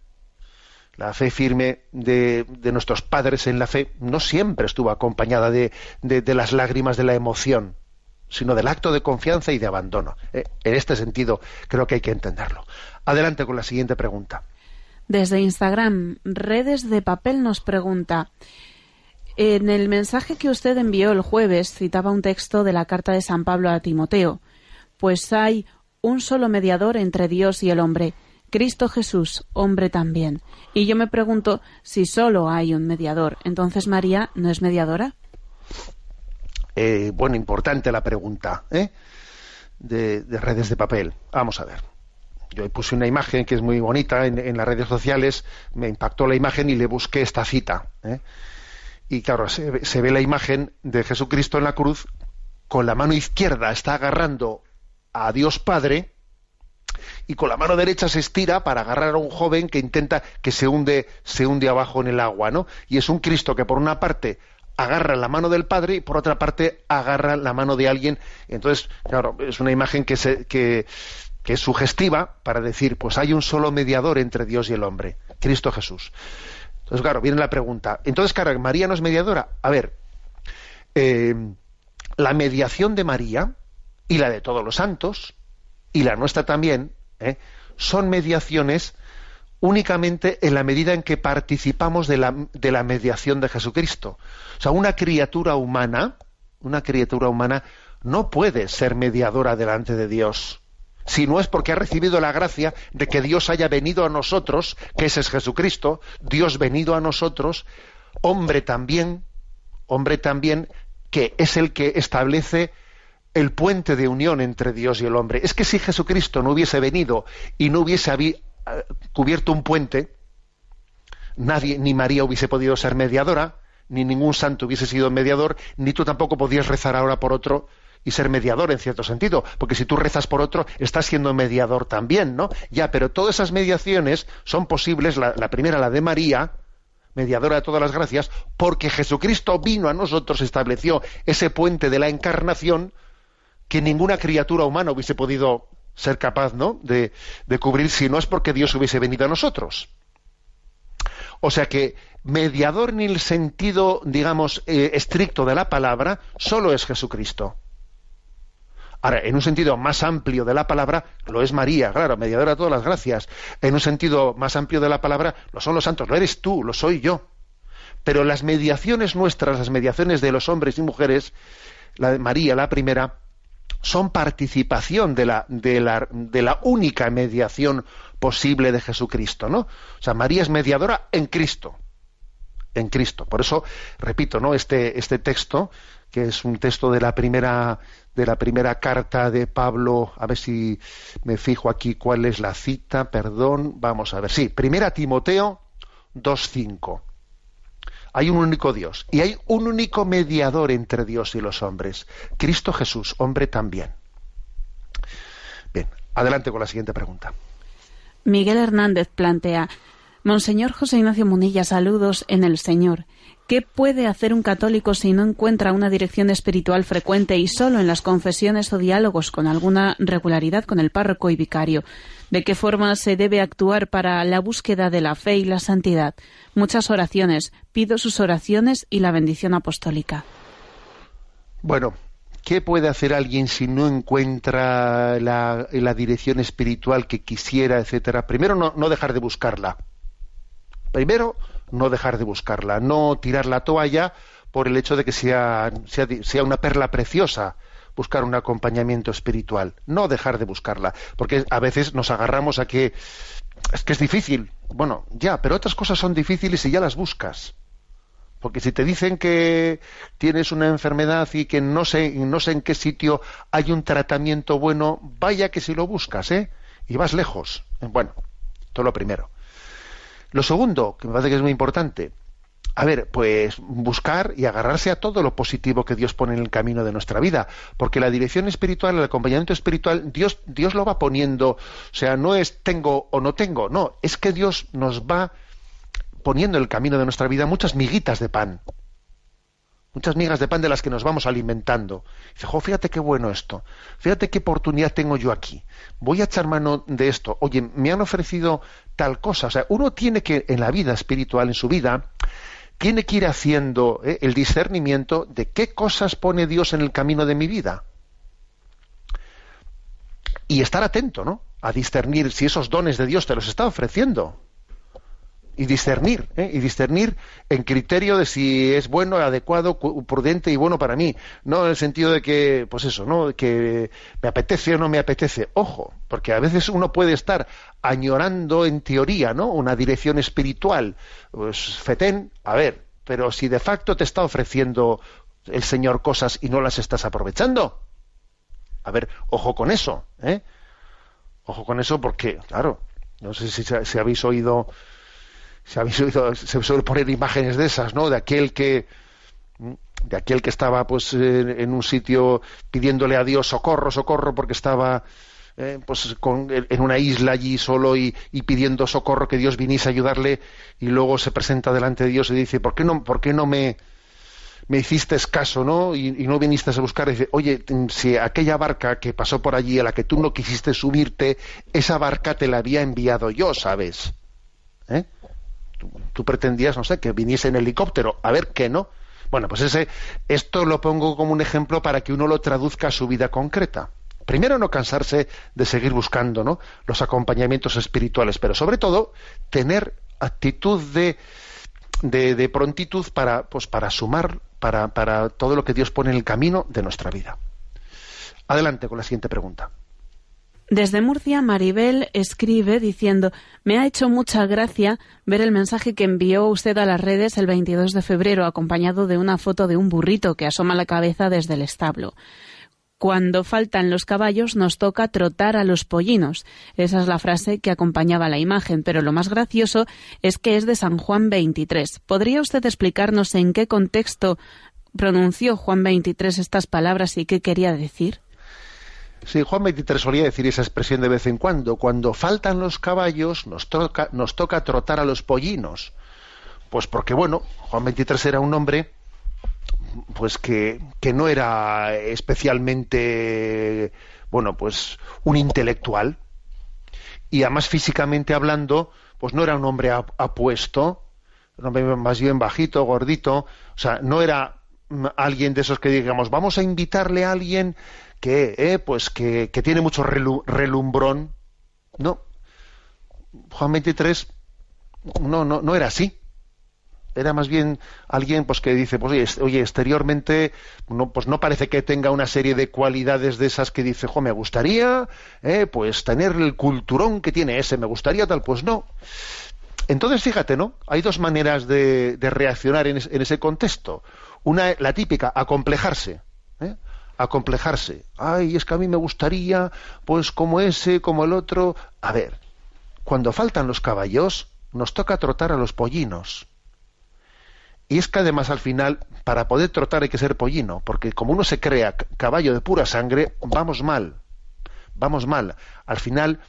la fe firme de, nuestros padres en la fe no siempre estuvo acompañada de, las lágrimas de la emoción, sino del acto de confianza y de abandono. Eh, en este sentido, creo que hay que entenderlo. Adelante con la siguiente pregunta. Desde Instagram, Redes de Papel nos pregunta. En el mensaje que usted envió el jueves citaba un texto de la carta de San Pablo a Timoteo, pues hay un solo mediador entre Dios y el hombre, Cristo Jesús, hombre también. Y yo me pregunto si solo hay un mediador, entonces María no es mediadora. Eh, bueno, importante la pregunta ¿eh? de, redes de papel. Vamos a ver. Yo puse una imagen que es muy bonita en, las redes sociales, me impactó la imagen y le busqué esta cita. ¿eh? Y claro, se, se ve la imagen de Jesucristo en la cruz, con la mano izquierda está agarrando a Dios Padre, y con la mano derecha se estira para agarrar a un joven que intenta que se hunde, se hunde abajo en el agua, ¿no? Y es un Cristo que por una parte agarra la mano del Padre y por otra parte agarra la mano de alguien. Entonces, claro, es una imagen que, se, que, que es sugestiva para decir, pues hay un solo mediador entre Dios y el hombre, Cristo Jesús. Entonces, claro, viene la pregunta. Entonces, claro, ¿María no es mediadora? A ver, eh, la mediación de María y la de todos los santos y la nuestra también ¿eh? son mediaciones únicamente en la medida en que participamos de la, de la mediación de Jesucristo. O sea, una criatura humana, una criatura humana no puede ser mediadora delante de Dios si no es porque ha recibido la gracia de que Dios haya venido a nosotros, que ese es Jesucristo, Dios venido a nosotros, hombre también, hombre también, que es el que establece el puente de unión entre Dios y el hombre. Es que si Jesucristo no hubiese venido y no hubiese eh, cubierto un puente, nadie, ni María hubiese podido ser mediadora, ni ningún santo hubiese sido mediador, ni tú tampoco podías rezar ahora por otro y ser mediador en cierto sentido, porque si tú rezas por otro, estás siendo mediador también, ¿no? Ya, pero todas esas mediaciones son posibles, la, la primera, la de María, mediadora de todas las gracias, porque Jesucristo vino a nosotros, estableció ese puente de la encarnación, que ninguna criatura humana hubiese podido ser capaz ¿no? de, cubrir si no es porque Dios hubiese venido a nosotros. O sea que mediador en el sentido, digamos, eh, estricto de la palabra, solo es Jesucristo. Ahora, en un sentido más amplio de la palabra, lo es María, claro, mediadora de todas las gracias. En un sentido más amplio de la palabra, lo son los santos, lo eres tú, lo soy yo. Pero las mediaciones nuestras, las mediaciones de los hombres y mujeres, la de María, la primera, son participación de la, de la, de la única mediación posible de Jesucristo, ¿no? O sea, María es mediadora en Cristo. En Cristo. Por eso, repito, ¿no? Este, este texto, que es un texto de la primera, de la primera carta de Pablo, a ver si me fijo aquí cuál es la cita, perdón, vamos a ver. Sí, primera Timoteo 2.5 hay un único Dios y hay un único mediador entre Dios y los hombres, Cristo Jesús, hombre también. Bien, adelante con la siguiente pregunta. Miguel Hernández plantea, Monseñor José Ignacio Munilla, saludos en el Señor. ¿Qué puede hacer un católico si no encuentra una dirección espiritual frecuente y solo en las confesiones o diálogos con alguna regularidad con el párroco y vicario? ¿De qué forma se debe actuar para la búsqueda de la fe y la santidad? Muchas oraciones. Pido sus oraciones y la bendición apostólica. Bueno, ¿qué puede hacer alguien si no encuentra la, dirección espiritual que quisiera, etcétera? Primero, no, dejar de buscarla. Primero, no dejar de buscarla, no tirar la toalla por el hecho de que sea, una perla preciosa, buscar un acompañamiento espiritual, no dejar de buscarla, porque a veces nos agarramos a que es que es difícil. Bueno, ya, pero otras cosas son difíciles y ya las buscas. Porque si te dicen que tienes una enfermedad y que no sé, no sé en qué sitio hay un tratamiento bueno, vaya que si lo buscas, ¿eh? Y vas lejos. Bueno, es lo primero. Lo segundo, que me parece que es muy importante, a ver, pues buscar y agarrarse a todo lo positivo que Dios pone en el camino de nuestra vida, porque la dirección espiritual, el acompañamiento espiritual, Dios, Dios lo va poniendo, o sea, no es tengo o no tengo, no, es que Dios nos va poniendo en el camino de nuestra vida muchas miguitas de pan, muchas migas de pan de las que nos vamos alimentando. Dice, jo, fíjate qué bueno esto, fíjate qué oportunidad tengo yo aquí, voy a echar mano de esto, oye, me han ofrecido tal cosa, o sea, uno tiene que en la vida espiritual, en su vida, tiene que ir haciendo eh, el discernimiento de qué cosas pone Dios en el camino de mi vida. Y estar atento, ¿no? A discernir si esos dones de Dios te los está ofreciendo y discernir, ¿eh? y discernir en criterio de si es bueno, adecuado, prudente y bueno para mí, no en el sentido de que, pues eso, ¿no? que me apetece o no me apetece. Ojo, porque a veces uno puede estar añorando en teoría, ¿no? Una dirección espiritual. Pues fetén, a ver, pero si de facto te está ofreciendo el Señor cosas y no las estás aprovechando. A ver, ojo con eso, ¿eh? Ojo con eso porque, claro, no sé si, si habéis oído se, habéis se suele poner imágenes de esas, ¿no? De aquel que de aquel que estaba pues en, un sitio pidiéndole a Dios socorro, socorro, porque estaba eh, pues con, en una isla allí solo y, pidiendo socorro que Dios viniese a ayudarle y luego se presenta delante de Dios y dice ¿por qué no, por qué no me, me hiciste caso, ¿no? Y, no viniste a buscar dice oye si aquella barca que pasó por allí a la que tú no quisiste subirte esa barca te la había enviado yo, ¿sabes? Tú, pretendías, no sé, que viniese en helicóptero, a ver qué no. Bueno, pues ese, esto lo pongo como un ejemplo para que uno lo traduzca a su vida concreta. Primero, no cansarse de seguir buscando ¿no? los acompañamientos espirituales, pero sobre todo tener actitud de, de, prontitud para, pues, para sumar para, para todo lo que Dios pone en el camino de nuestra vida. Adelante con la siguiente pregunta. Desde Murcia, Maribel escribe diciendo, me ha hecho mucha gracia ver el mensaje que envió usted a las redes el 22 de febrero, acompañado de una foto de un burrito que asoma la cabeza desde el establo. Cuando faltan los caballos nos toca trotar a los pollinos. Esa es la frase que acompañaba la imagen, pero lo más gracioso es que es de San Juan 23. ¿Podría usted explicarnos en qué contexto pronunció Juan 23 estas palabras y qué quería decir? Sí, Juan 23 solía decir esa expresión de vez en cuando. Cuando faltan los caballos, nos toca, nos toca trotar a los pollinos. Pues porque, bueno, Juan 23 era un hombre pues que, que no era especialmente, bueno, pues un intelectual. Y además físicamente hablando, pues no era un hombre apuesto, un hombre más bien bajito, gordito. O sea, no era alguien de esos que digamos, vamos a invitarle a alguien que, eh, pues que, tiene mucho relumbrón. No. Juan 23 no, no, no era así. Era más bien alguien pues que dice, pues oye, exteriormente no, pues no parece que tenga una serie de cualidades de esas que dice, jo, me gustaría eh, pues tener el culturón que tiene ese, me gustaría tal, pues no. Entonces, fíjate, ¿no? Hay dos maneras de, reaccionar en, en, ese contexto. Una, la típica, acomplejarse. Acomplejarse. Ay, es que a mí me gustaría, pues como ese, como el otro. A ver, cuando faltan los caballos, nos toca trotar a los pollinos. Y es que además al final, para poder trotar hay que ser pollino, porque como uno se crea caballo de pura sangre, vamos mal. Vamos mal. Al final,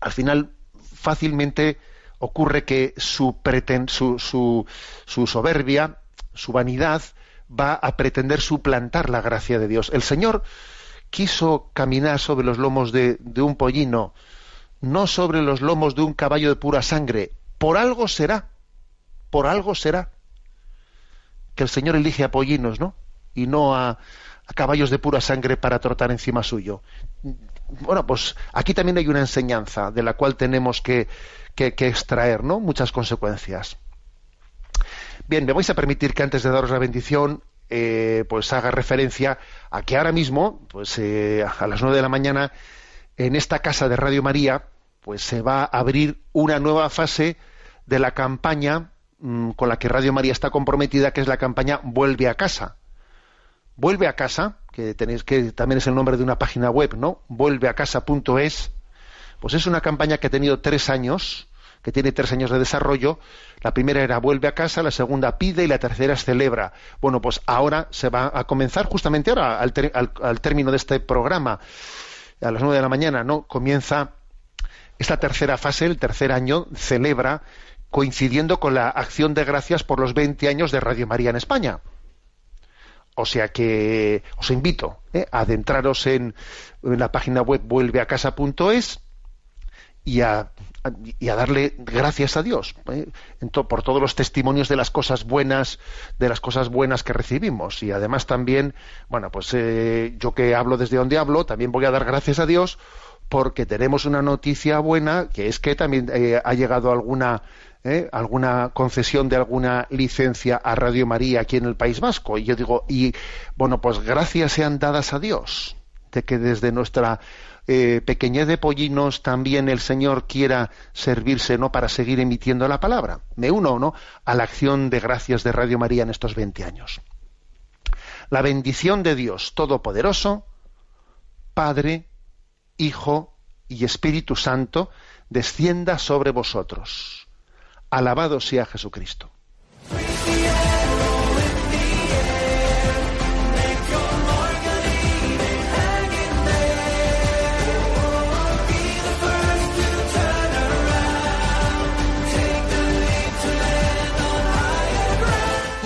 al final fácilmente ocurre que su, preten, su, su, su soberbia, su vanidad, va a pretender suplantar la gracia de Dios. El Señor quiso caminar sobre los lomos de, un pollino, no sobre los lomos de un caballo de pura sangre. Por algo será, por algo será que el Señor elige a pollinos, ¿no? Y no a, caballos de pura sangre para trotar encima suyo. Bueno, pues aquí también hay una enseñanza de la cual tenemos que, que, extraer, ¿no? Muchas consecuencias. Bien, me vais a permitir que antes de daros la bendición eh, pues haga referencia a que ahora mismo, pues eh, a las nueve de la mañana, en esta casa de Radio María, pues se va a abrir una nueva fase de la campaña mm, con la que Radio María está comprometida, que es la campaña Vuelve a casa. Vuelve a casa, que tenéis que también es el nombre de una página web, ¿no? Vuelveacasa.es. Pues es una campaña que ha tenido tres años, que tiene tres años de desarrollo. La primera era vuelve a casa, la segunda pide y la tercera celebra. Bueno, pues ahora se va a comenzar justamente ahora, al, al término de este programa, a las nueve de la mañana, ¿no? Comienza esta tercera fase, el tercer año, celebra coincidiendo con la acción de gracias por los 20 años de Radio María en España. O sea que os invito ¿eh? a adentraros en, la página web vuelveacasa.es y a, y a darle gracias a Dios ¿eh? por todos los testimonios de las cosas buenas, de las cosas buenas que recibimos. Y además también, bueno, pues eh, yo que hablo desde donde hablo, también voy a dar gracias a Dios porque tenemos una noticia buena, que es que también ha llegado alguna ¿eh? alguna concesión de alguna licencia a Radio María aquí en el País Vasco. Y yo digo, y bueno, pues gracias sean dadas a Dios de que desde nuestra eh, pequeñez de pollinos también el Señor quiera servirse no para seguir emitiendo la palabra. Me uno no a la acción de gracias de Radio María en estos 20 años. La bendición de Dios Todopoderoso, Padre, Hijo y Espíritu Santo, descienda sobre vosotros. Alabado sea Jesucristo.